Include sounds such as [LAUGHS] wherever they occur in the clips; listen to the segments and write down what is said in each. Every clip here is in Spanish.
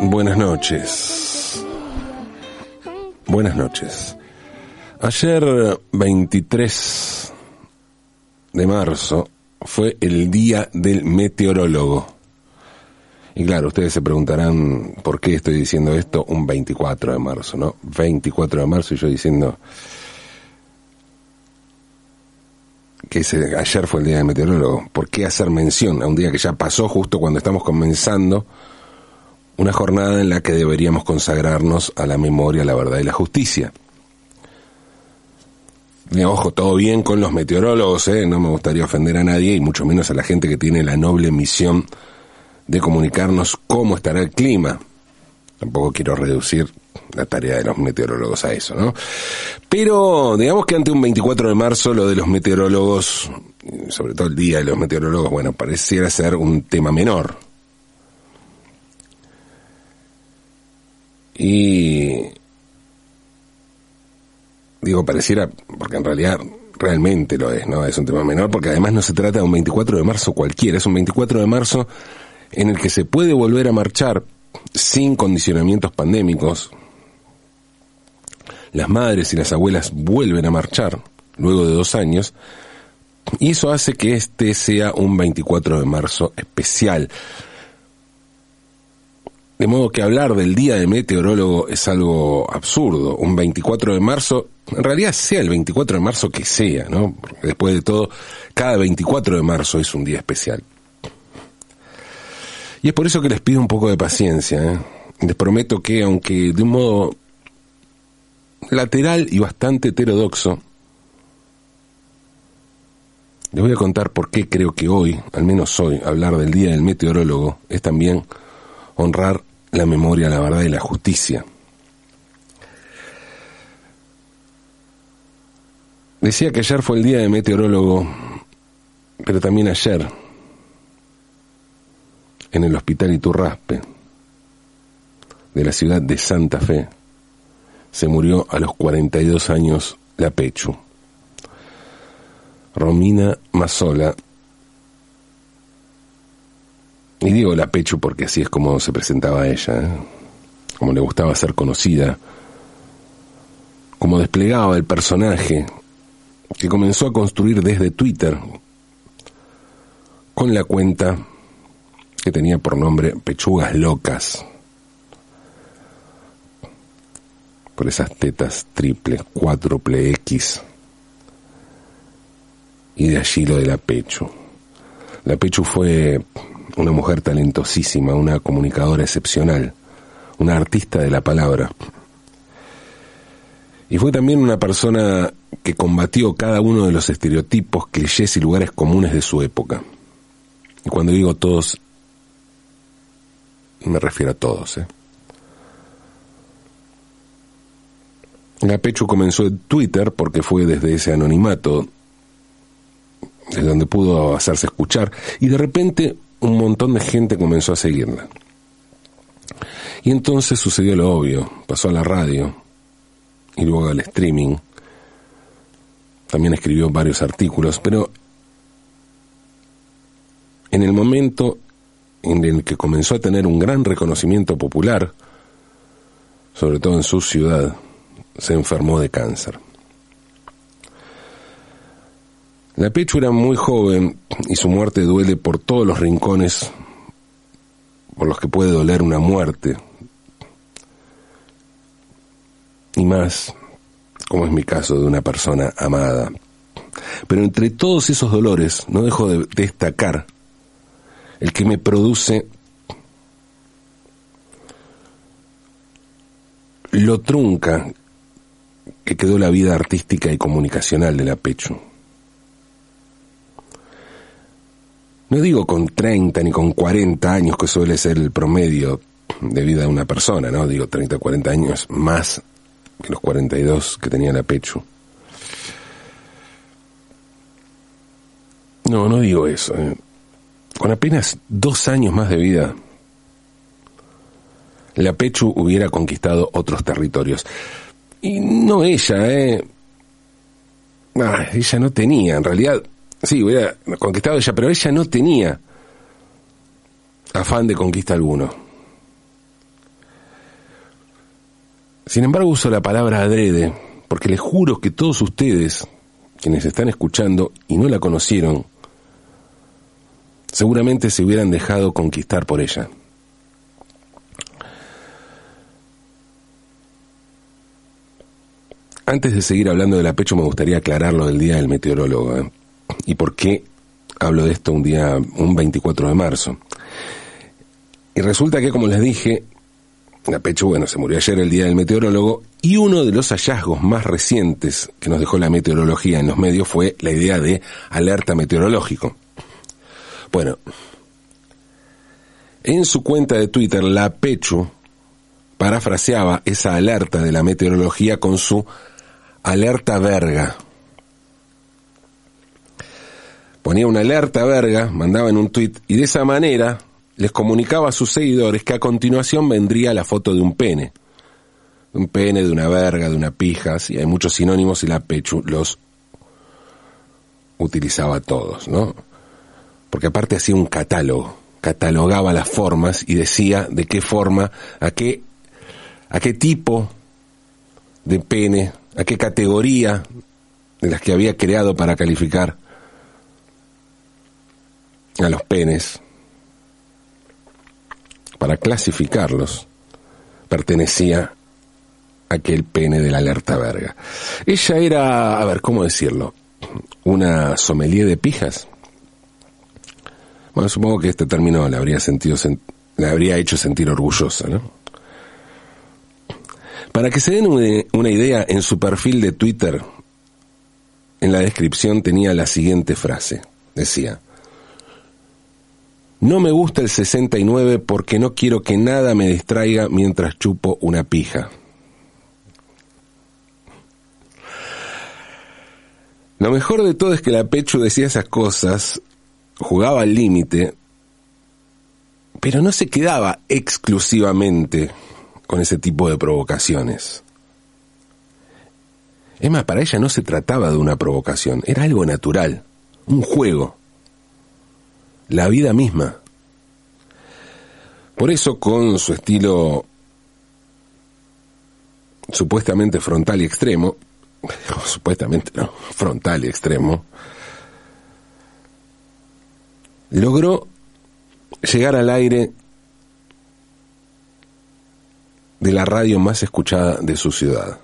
Buenas noches. Buenas noches. Ayer, 23 de marzo, fue el día del meteorólogo. Y claro, ustedes se preguntarán por qué estoy diciendo esto un 24 de marzo, ¿no? 24 de marzo y yo diciendo que ese, ayer fue el día del meteorólogo. ¿Por qué hacer mención a un día que ya pasó justo cuando estamos comenzando una jornada en la que deberíamos consagrarnos a la memoria, la verdad y la justicia? Y, ojo, todo bien con los meteorólogos, ¿eh? no me gustaría ofender a nadie y mucho menos a la gente que tiene la noble misión de comunicarnos cómo estará el clima. Tampoco quiero reducir la tarea de los meteorólogos a eso, ¿no? Pero digamos que ante un 24 de marzo lo de los meteorólogos, sobre todo el día de los meteorólogos, bueno, pareciera ser un tema menor. Y digo pareciera, porque en realidad realmente lo es, ¿no? Es un tema menor, porque además no se trata de un 24 de marzo cualquiera, es un 24 de marzo en el que se puede volver a marchar sin condicionamientos pandémicos. Las madres y las abuelas vuelven a marchar luego de dos años y eso hace que este sea un 24 de marzo especial. De modo que hablar del Día de Meteorólogo es algo absurdo. Un 24 de marzo, en realidad sea el 24 de marzo que sea, ¿no? Porque después de todo, cada 24 de marzo es un día especial. Y es por eso que les pido un poco de paciencia. ¿eh? Les prometo que, aunque de un modo lateral y bastante heterodoxo, les voy a contar por qué creo que hoy, al menos hoy, hablar del Día del Meteorólogo es también honrar la memoria, la verdad y la justicia. Decía que ayer fue el Día del Meteorólogo, pero también ayer en el Hospital Iturraspe de la ciudad de Santa Fe, se murió a los 42 años la Pechu. Romina Mazola, y digo la Pechu porque así es como se presentaba ella, ¿eh? como le gustaba ser conocida, como desplegaba el personaje que comenzó a construir desde Twitter con la cuenta que tenía por nombre Pechugas Locas. Por esas tetas triples, cuádruple X. Y de allí lo de la Pechu. La Pechu fue una mujer talentosísima, una comunicadora excepcional, una artista de la palabra. Y fue también una persona que combatió cada uno de los estereotipos, clichés y lugares comunes de su época. Y cuando digo todos, me refiero a todos. ¿eh? La Pechu comenzó en Twitter porque fue desde ese anonimato, desde donde pudo hacerse escuchar, y de repente un montón de gente comenzó a seguirla. Y entonces sucedió lo obvio, pasó a la radio y luego al streaming. También escribió varios artículos, pero en el momento en el que comenzó a tener un gran reconocimiento popular, sobre todo en su ciudad, se enfermó de cáncer. La Pechu era muy joven y su muerte duele por todos los rincones por los que puede doler una muerte. Y más, como es mi caso, de una persona amada. Pero entre todos esos dolores no dejo de destacar el que me produce lo trunca que quedó la vida artística y comunicacional de la Pechu. No digo con 30 ni con 40 años, que suele ser el promedio de vida de una persona, ¿no? Digo 30 o 40 años más que los 42 que tenía la Pechu. No, no digo eso. ¿eh? Con apenas dos años más de vida, la Pechu hubiera conquistado otros territorios. Y no ella, ¿eh? Ah, ella no tenía, en realidad, sí, hubiera conquistado ella, pero ella no tenía afán de conquista alguno. Sin embargo, uso la palabra adrede, porque les juro que todos ustedes, quienes están escuchando y no la conocieron, seguramente se hubieran dejado conquistar por ella. Antes de seguir hablando de la pecho, me gustaría aclarar lo del día del meteorólogo. ¿eh? ¿Y por qué hablo de esto un día, un 24 de marzo? Y resulta que, como les dije, la pecho, bueno, se murió ayer el día del meteorólogo, y uno de los hallazgos más recientes que nos dejó la meteorología en los medios fue la idea de alerta meteorológico. Bueno, en su cuenta de Twitter, la Pechu parafraseaba esa alerta de la meteorología con su alerta verga. Ponía una alerta verga, mandaba en un tweet y de esa manera les comunicaba a sus seguidores que a continuación vendría la foto de un pene. Un pene, de una verga, de una pija, sí, hay muchos sinónimos y la Pechu los utilizaba todos, ¿no? Porque aparte hacía un catálogo, catalogaba las formas y decía de qué forma, a qué, a qué tipo de pene a qué categoría de las que había creado para calificar a los penes, para clasificarlos, pertenecía aquel pene de la alerta verga. Ella era, a ver, ¿cómo decirlo? Una sommelier de pijas. Bueno, supongo que este término le habría sentido, le habría hecho sentir orgullosa, ¿no? Para que se den una idea, en su perfil de Twitter, en la descripción tenía la siguiente frase. Decía, no me gusta el 69 porque no quiero que nada me distraiga mientras chupo una pija. Lo mejor de todo es que la Pechu decía esas cosas, jugaba al límite, pero no se quedaba exclusivamente con ese tipo de provocaciones. Emma, para ella no se trataba de una provocación, era algo natural, un juego, la vida misma. Por eso con su estilo supuestamente frontal y extremo, [LAUGHS] supuestamente frontal y extremo, logró llegar al aire de la radio más escuchada de su ciudad.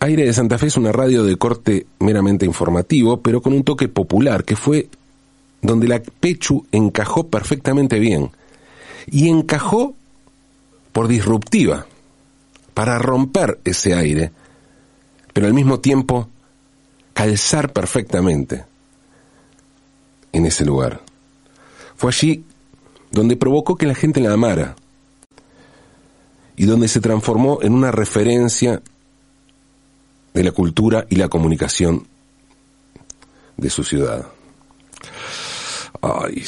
Aire de Santa Fe es una radio de corte meramente informativo, pero con un toque popular, que fue donde la Pechu encajó perfectamente bien. Y encajó por disruptiva, para romper ese aire, pero al mismo tiempo calzar perfectamente en ese lugar. Fue allí donde provocó que la gente la amara, y donde se transformó en una referencia de la cultura y la comunicación de su ciudad. Ay,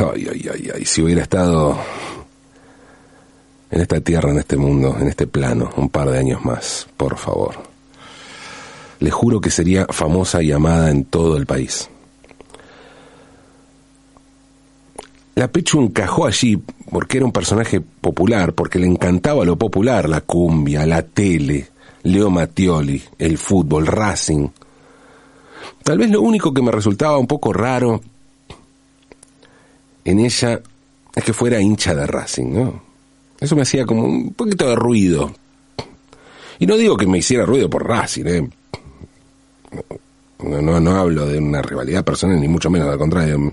ay, ay, ay, ay, si hubiera estado en esta tierra, en este mundo, en este plano, un par de años más, por favor. Le juro que sería famosa y amada en todo el país. La Pechu encajó allí porque era un personaje popular, porque le encantaba lo popular, la cumbia, la tele, Leo Mattioli, el fútbol, Racing. Tal vez lo único que me resultaba un poco raro en ella es que fuera hincha de Racing, ¿no? Eso me hacía como un poquito de ruido. Y no digo que me hiciera ruido por Racing, ¿eh? No, no, no hablo de una rivalidad personal, ni mucho menos, al contrario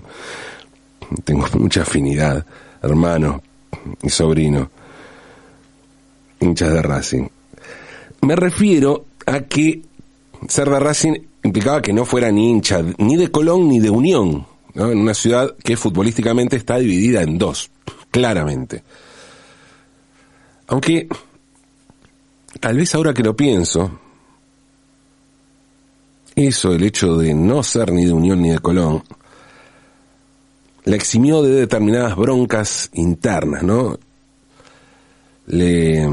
tengo mucha afinidad, hermano y sobrino, hinchas de Racing. Me refiero a que ser de Racing implicaba que no fuera ni hincha ni de Colón ni de Unión, en una ciudad que futbolísticamente está dividida en dos, claramente. Aunque, tal vez ahora que lo pienso, eso, el hecho de no ser ni de Unión ni de Colón, la eximió de determinadas broncas internas, ¿no? Le,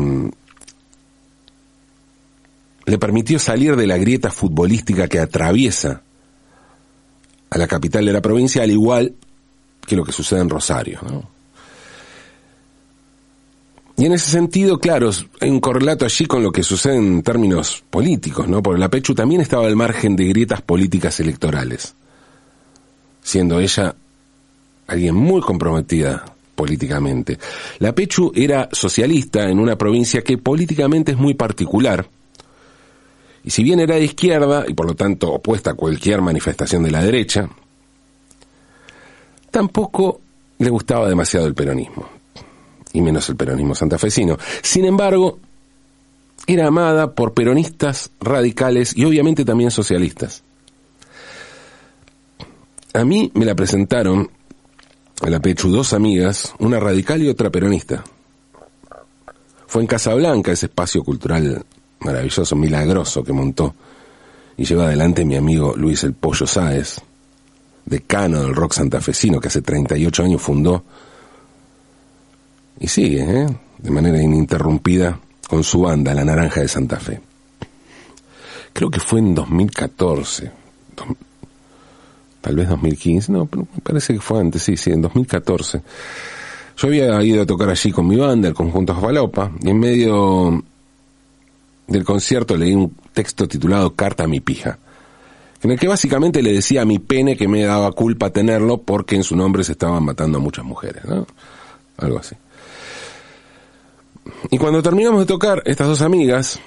le permitió salir de la grieta futbolística que atraviesa a la capital de la provincia, al igual que lo que sucede en Rosario. ¿no? Y en ese sentido, claro, hay un correlato allí con lo que sucede en términos políticos, ¿no? Porque la Pechu también estaba al margen de grietas políticas electorales, siendo ella alguien muy comprometida políticamente. La Pechu era socialista en una provincia que políticamente es muy particular, y si bien era de izquierda y por lo tanto opuesta a cualquier manifestación de la derecha, tampoco le gustaba demasiado el peronismo y menos el peronismo santafesino. Sin embargo, era amada por peronistas radicales y obviamente también socialistas. A mí me la presentaron a la Pechu dos amigas, una radical y otra peronista. Fue en Casablanca, ese espacio cultural maravilloso, milagroso que montó y lleva adelante mi amigo Luis el Pollo Sáez, decano del rock santafesino que hace 38 años fundó y sigue, ¿eh? de manera ininterrumpida, con su banda, La Naranja de Santa Fe. Creo que fue en 2014, tal vez 2015, no, pero me parece que fue antes, sí, sí, en 2014. Yo había ido a tocar allí con mi banda, el conjunto Jafalopa, y en medio del concierto leí un texto titulado Carta a mi pija, en el que básicamente le decía a mi pene que me daba culpa tenerlo porque en su nombre se estaban matando a muchas mujeres, ¿no? Algo así. Y cuando terminamos de tocar, estas dos amigas,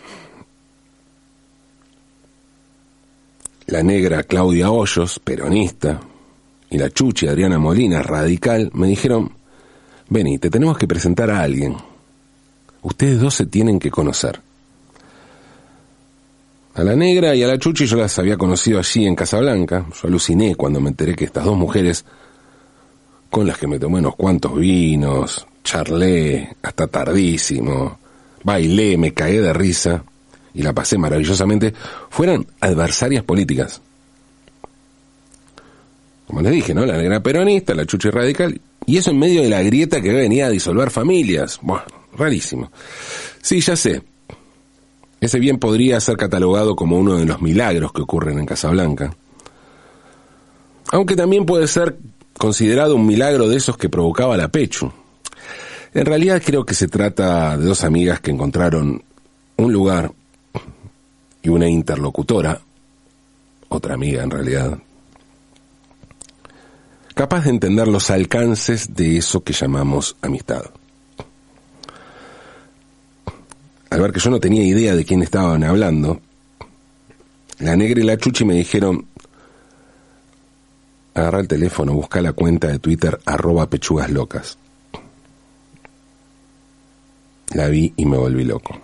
la negra Claudia Hoyos, peronista, y la chuchi Adriana Molina, radical, me dijeron, vení, te tenemos que presentar a alguien. Ustedes dos se tienen que conocer. A la negra y a la chuchi yo las había conocido allí en Casablanca. Yo aluciné cuando me enteré que estas dos mujeres, con las que me tomé unos cuantos vinos, charlé hasta tardísimo, bailé, me caí de risa y la pasé maravillosamente, fueran adversarias políticas. Como les dije, ¿no? La negra peronista, la chucha radical, y eso en medio de la grieta que venía a disolver familias. Bueno, rarísimo. Sí, ya sé. Ese bien podría ser catalogado como uno de los milagros que ocurren en Casablanca. Aunque también puede ser considerado un milagro de esos que provocaba la Pechu. En realidad creo que se trata de dos amigas que encontraron un lugar y una interlocutora, otra amiga en realidad, capaz de entender los alcances de eso que llamamos amistad. Al ver que yo no tenía idea de quién estaban hablando, la negra y la chuchi me dijeron, agarra el teléfono, busca la cuenta de Twitter arroba pechugas locas. La vi y me volví loco.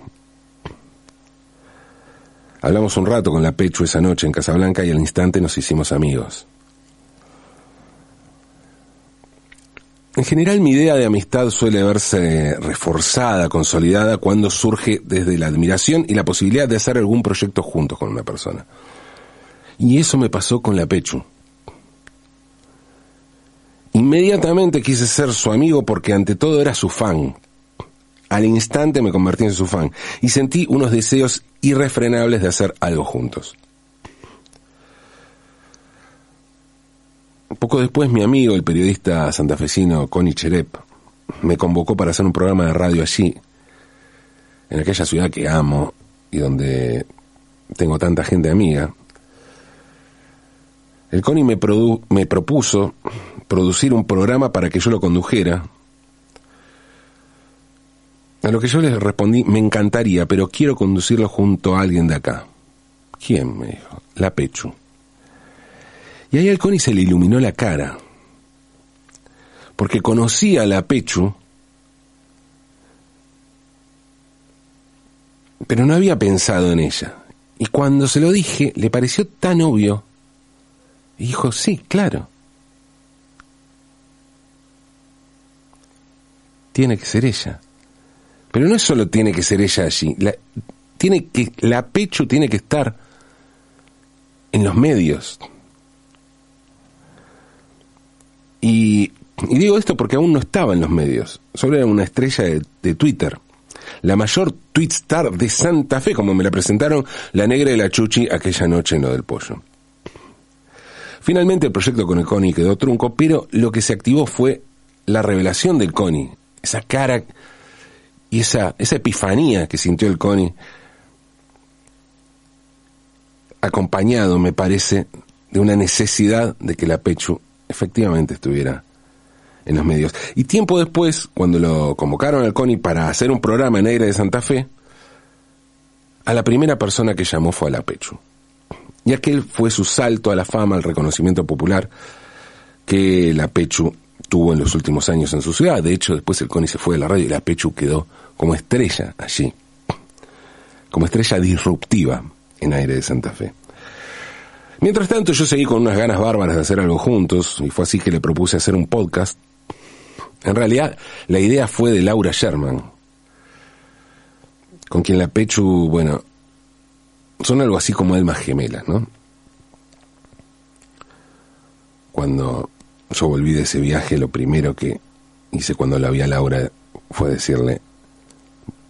Hablamos un rato con la Pechu esa noche en Casablanca y al instante nos hicimos amigos. En general mi idea de amistad suele verse reforzada, consolidada, cuando surge desde la admiración y la posibilidad de hacer algún proyecto juntos con una persona. Y eso me pasó con la Pechu. Inmediatamente quise ser su amigo porque ante todo era su fan, al instante me convertí en su fan y sentí unos deseos irrefrenables de hacer algo juntos. Poco después mi amigo, el periodista santafesino Connie Cherep, me convocó para hacer un programa de radio allí, en aquella ciudad que amo y donde tengo tanta gente amiga. El Connie me, me propuso producir un programa para que yo lo condujera a lo que yo les respondí, me encantaría, pero quiero conducirlo junto a alguien de acá. ¿Quién? me dijo. La Pechu. Y ahí al se le iluminó la cara. Porque conocía a la Pechu, pero no había pensado en ella. Y cuando se lo dije, le pareció tan obvio. Y dijo, sí, claro. Tiene que ser ella. Pero no solo tiene que ser ella allí, la, tiene que, la Pecho tiene que estar en los medios. Y, digo esto porque aún no estaba en los medios, solo era una estrella de, de Twitter. La mayor tweet star de Santa Fe, como me la presentaron la negra y la chuchi aquella noche en lo del pollo. Finalmente el proyecto con el Connie quedó trunco, pero lo que se activó fue la revelación del Connie, esa cara y esa, esa epifanía que sintió el Connie, acompañado, me parece, de una necesidad de que la Pechu efectivamente estuviera en los medios. Y tiempo después, cuando lo convocaron al CONI para hacer un programa en aire de Santa Fe, a la primera persona que llamó fue a la Pechu. Y aquel fue su salto a la fama, al reconocimiento popular que la Pechu tuvo en los últimos años en su ciudad. De hecho, después el CONI se fue de la radio y la Pechu quedó como estrella allí, como estrella disruptiva en aire de Santa Fe. Mientras tanto, yo seguí con unas ganas bárbaras de hacer algo juntos, y fue así que le propuse hacer un podcast. En realidad, la idea fue de Laura Sherman, con quien la Pechu, bueno, son algo así como almas gemelas, ¿no? Cuando yo volví de ese viaje, lo primero que hice cuando la vi a Laura fue decirle,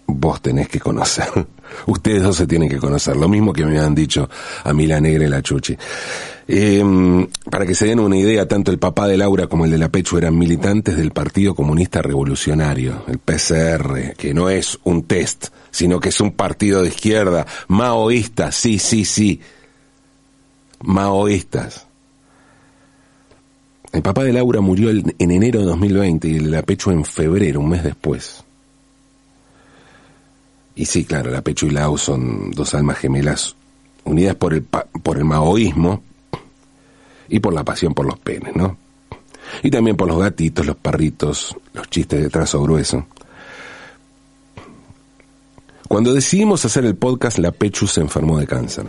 vos tenés que conocer. Ustedes dos se tienen que conocer. Lo mismo que me han dicho a mí la negra y la chuchi. Em, para que se den una idea, tanto el papá de Laura como el de la Pechu eran militantes del Partido Comunista Revolucionario, el PCR, que no es un test, sino que es un partido de izquierda, maoísta, sí, sí, sí, maoístas. El papá de Laura murió en enero de 2020 y el de la Pechu en febrero, un mes después. Y sí, claro, la Pecho y Lau son dos almas gemelas unidas por el, por el maoísmo y por la pasión por los penes, ¿no? Y también por los gatitos, los perritos, los chistes de trazo grueso. Cuando decidimos hacer el podcast, la Pechu se enfermó de cáncer.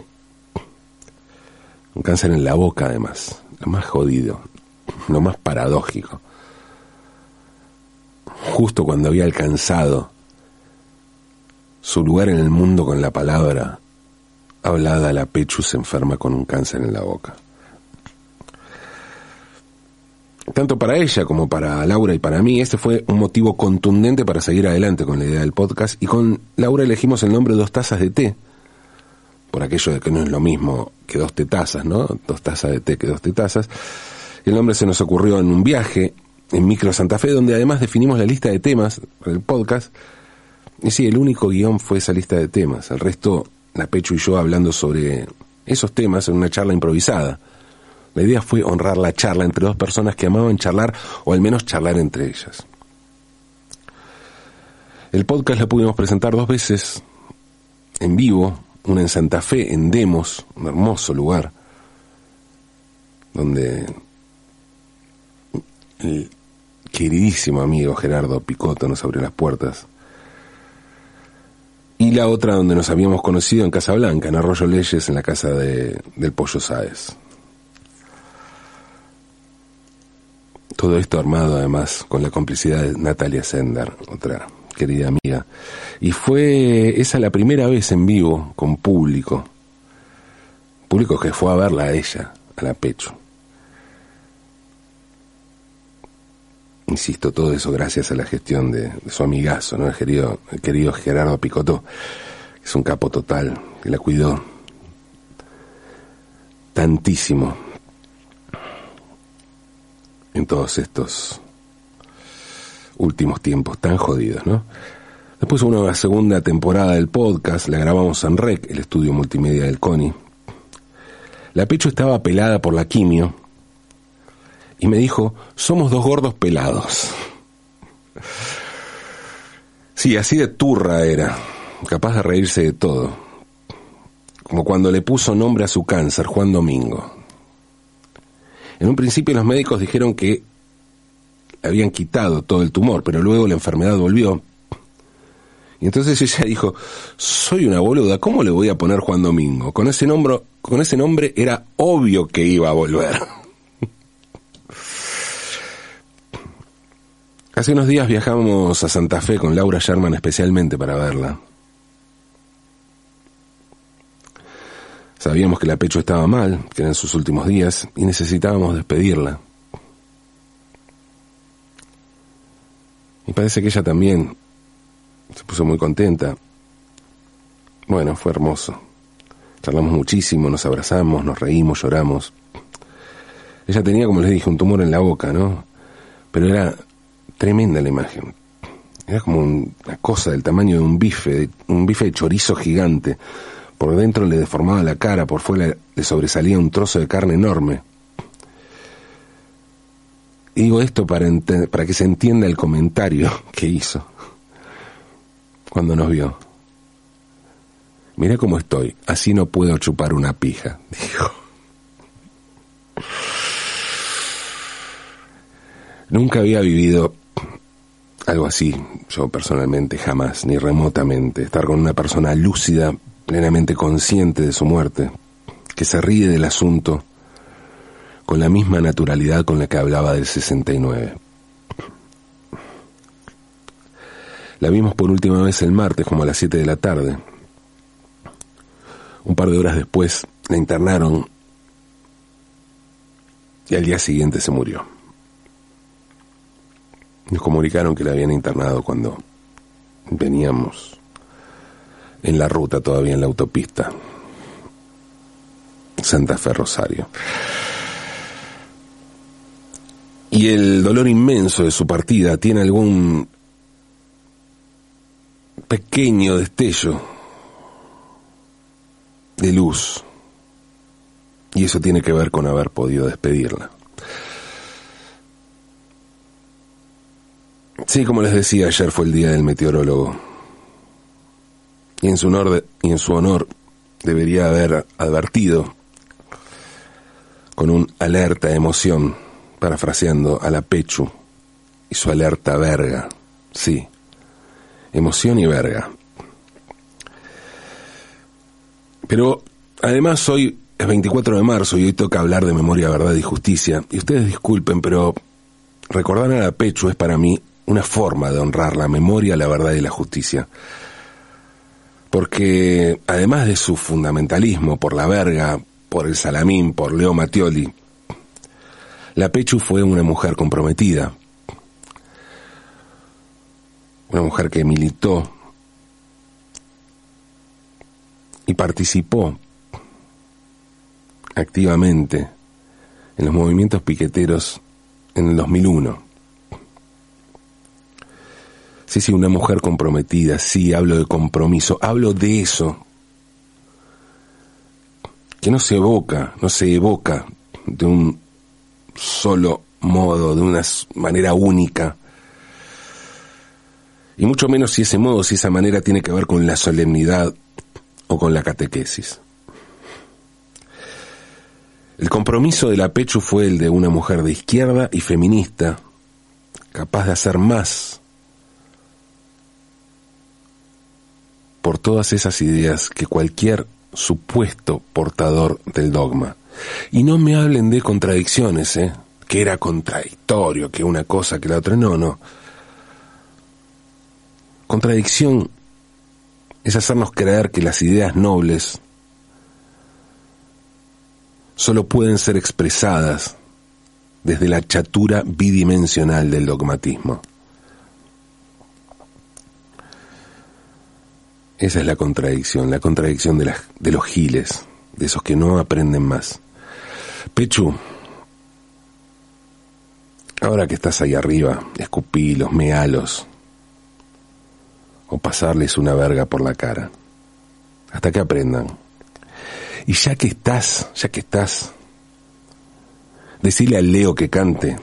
Un cáncer en la boca, además. Lo más jodido, lo más paradójico. Justo cuando había alcanzado su lugar en el mundo con la palabra hablada, la Pechu se enferma con un cáncer en la boca. Tanto para ella como para Laura y para mí, este fue un motivo contundente para seguir adelante con la idea del podcast y con Laura elegimos el nombre Dos Tazas de Té, por aquello de que no es lo mismo que dos tetazas, ¿no? Dos tazas de té que dos tetazas. El nombre se nos ocurrió en un viaje en Micro Santa Fe, donde además definimos la lista de temas del podcast y sí, el único guion fue esa lista de temas. El resto, la Pecho y yo hablando sobre esos temas en una charla improvisada. La idea fue honrar la charla entre dos personas que amaban charlar o al menos charlar entre ellas. El podcast lo pudimos presentar dos veces en vivo, una en Santa Fe, en Demos, un hermoso lugar, donde el queridísimo amigo Gerardo Picotto nos abrió las puertas y la otra donde nos habíamos conocido en Casa Blanca, en Arroyo Leyes, en la casa de, del Pollo Sáez. Todo esto armado además con la complicidad de Natalia Sender, otra querida amiga. Y fue esa la primera vez en vivo con público. Público que fue a verla a ella, a la Pecho. Insisto, todo eso gracias a la gestión de, su amigazo, ¿no? El querido, querido Gerardo Picotto, que es un capo total, que la cuidó tantísimo en todos estos últimos tiempos tan jodidos, ¿no? Después hubo una segunda temporada del podcast, la grabamos en REC, el estudio multimedia del CONI. La pecho estaba pelada por la quimio, y me dijo, somos dos gordos pelados. Sí, así de turra era, capaz de reírse de todo, como cuando le puso nombre a su cáncer, Juan Domingo. En un principio los médicos dijeron que le habían quitado todo el tumor, pero luego la enfermedad volvió. Y entonces ella dijo, soy una boluda, ¿cómo le voy a poner Juan Domingo? Con ese nombre, con ese nombre era obvio que iba a volver. Hace unos días viajamos a Santa Fe con Laura Sherman especialmente para verla. Sabíamos que la pecho estaba mal, que eran sus últimos días, y necesitábamos despedirla. Y parece que ella también se puso muy contenta. Bueno, fue hermoso. Charlamos muchísimo, nos abrazamos, nos reímos, lloramos. Ella tenía, como les dije, un tumor en la boca, ¿no? Pero era tremenda la imagen. Era como una cosa del tamaño de un bife, un bife de chorizo gigante. Por dentro le deformaba la cara, por fuera le sobresalía un trozo de carne enorme. digo esto para, para que se entienda el comentario [LAUGHS] que hizo cuando nos vio. Mira cómo estoy, así no puedo chupar una pija, [LAUGHS] dijo. Nunca había vivido algo así, yo personalmente jamás, ni remotamente, estar con una persona lúcida, plenamente consciente de su muerte, que se ríe del asunto con la misma naturalidad con la que hablaba del 69. La vimos por última vez el martes como a las 7 de la tarde. Un par de horas después la internaron y al día siguiente se murió. Nos comunicaron que la habían internado cuando veníamos en la ruta todavía en la autopista Santa Fe Rosario. Y el dolor inmenso de su partida tiene algún pequeño destello de luz. Y eso tiene que ver con haber podido despedirla. Sí, como les decía, ayer fue el día del meteorólogo. Y en su honor, y en su honor debería haber advertido con un alerta emoción, parafraseando a la Pechu y su alerta verga. Sí, emoción y verga. Pero además hoy es 24 de marzo y hoy toca hablar de memoria, verdad y justicia. Y ustedes disculpen, pero recordar a la Pechu es para mí una forma de honrar la memoria, la verdad y la justicia. Porque además de su fundamentalismo por la verga, por el salamín, por Leo Mattioli, la Pechu fue una mujer comprometida, una mujer que militó y participó activamente en los movimientos piqueteros en el 2001. Sí, sí, una mujer comprometida, sí, hablo de compromiso, hablo de eso, que no se evoca, no se evoca de un solo modo, de una manera única, y mucho menos si ese modo, si esa manera tiene que ver con la solemnidad o con la catequesis. El compromiso de la Pechu fue el de una mujer de izquierda y feminista, capaz de hacer más por todas esas ideas que cualquier supuesto portador del dogma. Y no me hablen de contradicciones, ¿eh? que era contradictorio, que una cosa, que la otra, no, no. Contradicción es hacernos creer que las ideas nobles solo pueden ser expresadas desde la chatura bidimensional del dogmatismo. Esa es la contradicción, la contradicción de, de los giles, de esos que no aprenden más. Pechu, ahora que estás ahí arriba, escupilos, mealos, o pasarles una verga por la cara, hasta que aprendan. Y ya que estás, ya que estás, decirle al Leo que cante,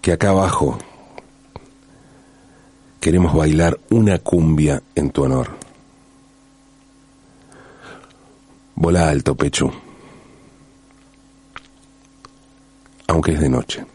que acá abajo queremos bailar una cumbia en tu honor. Vola alto, pecho, aunque es de noche.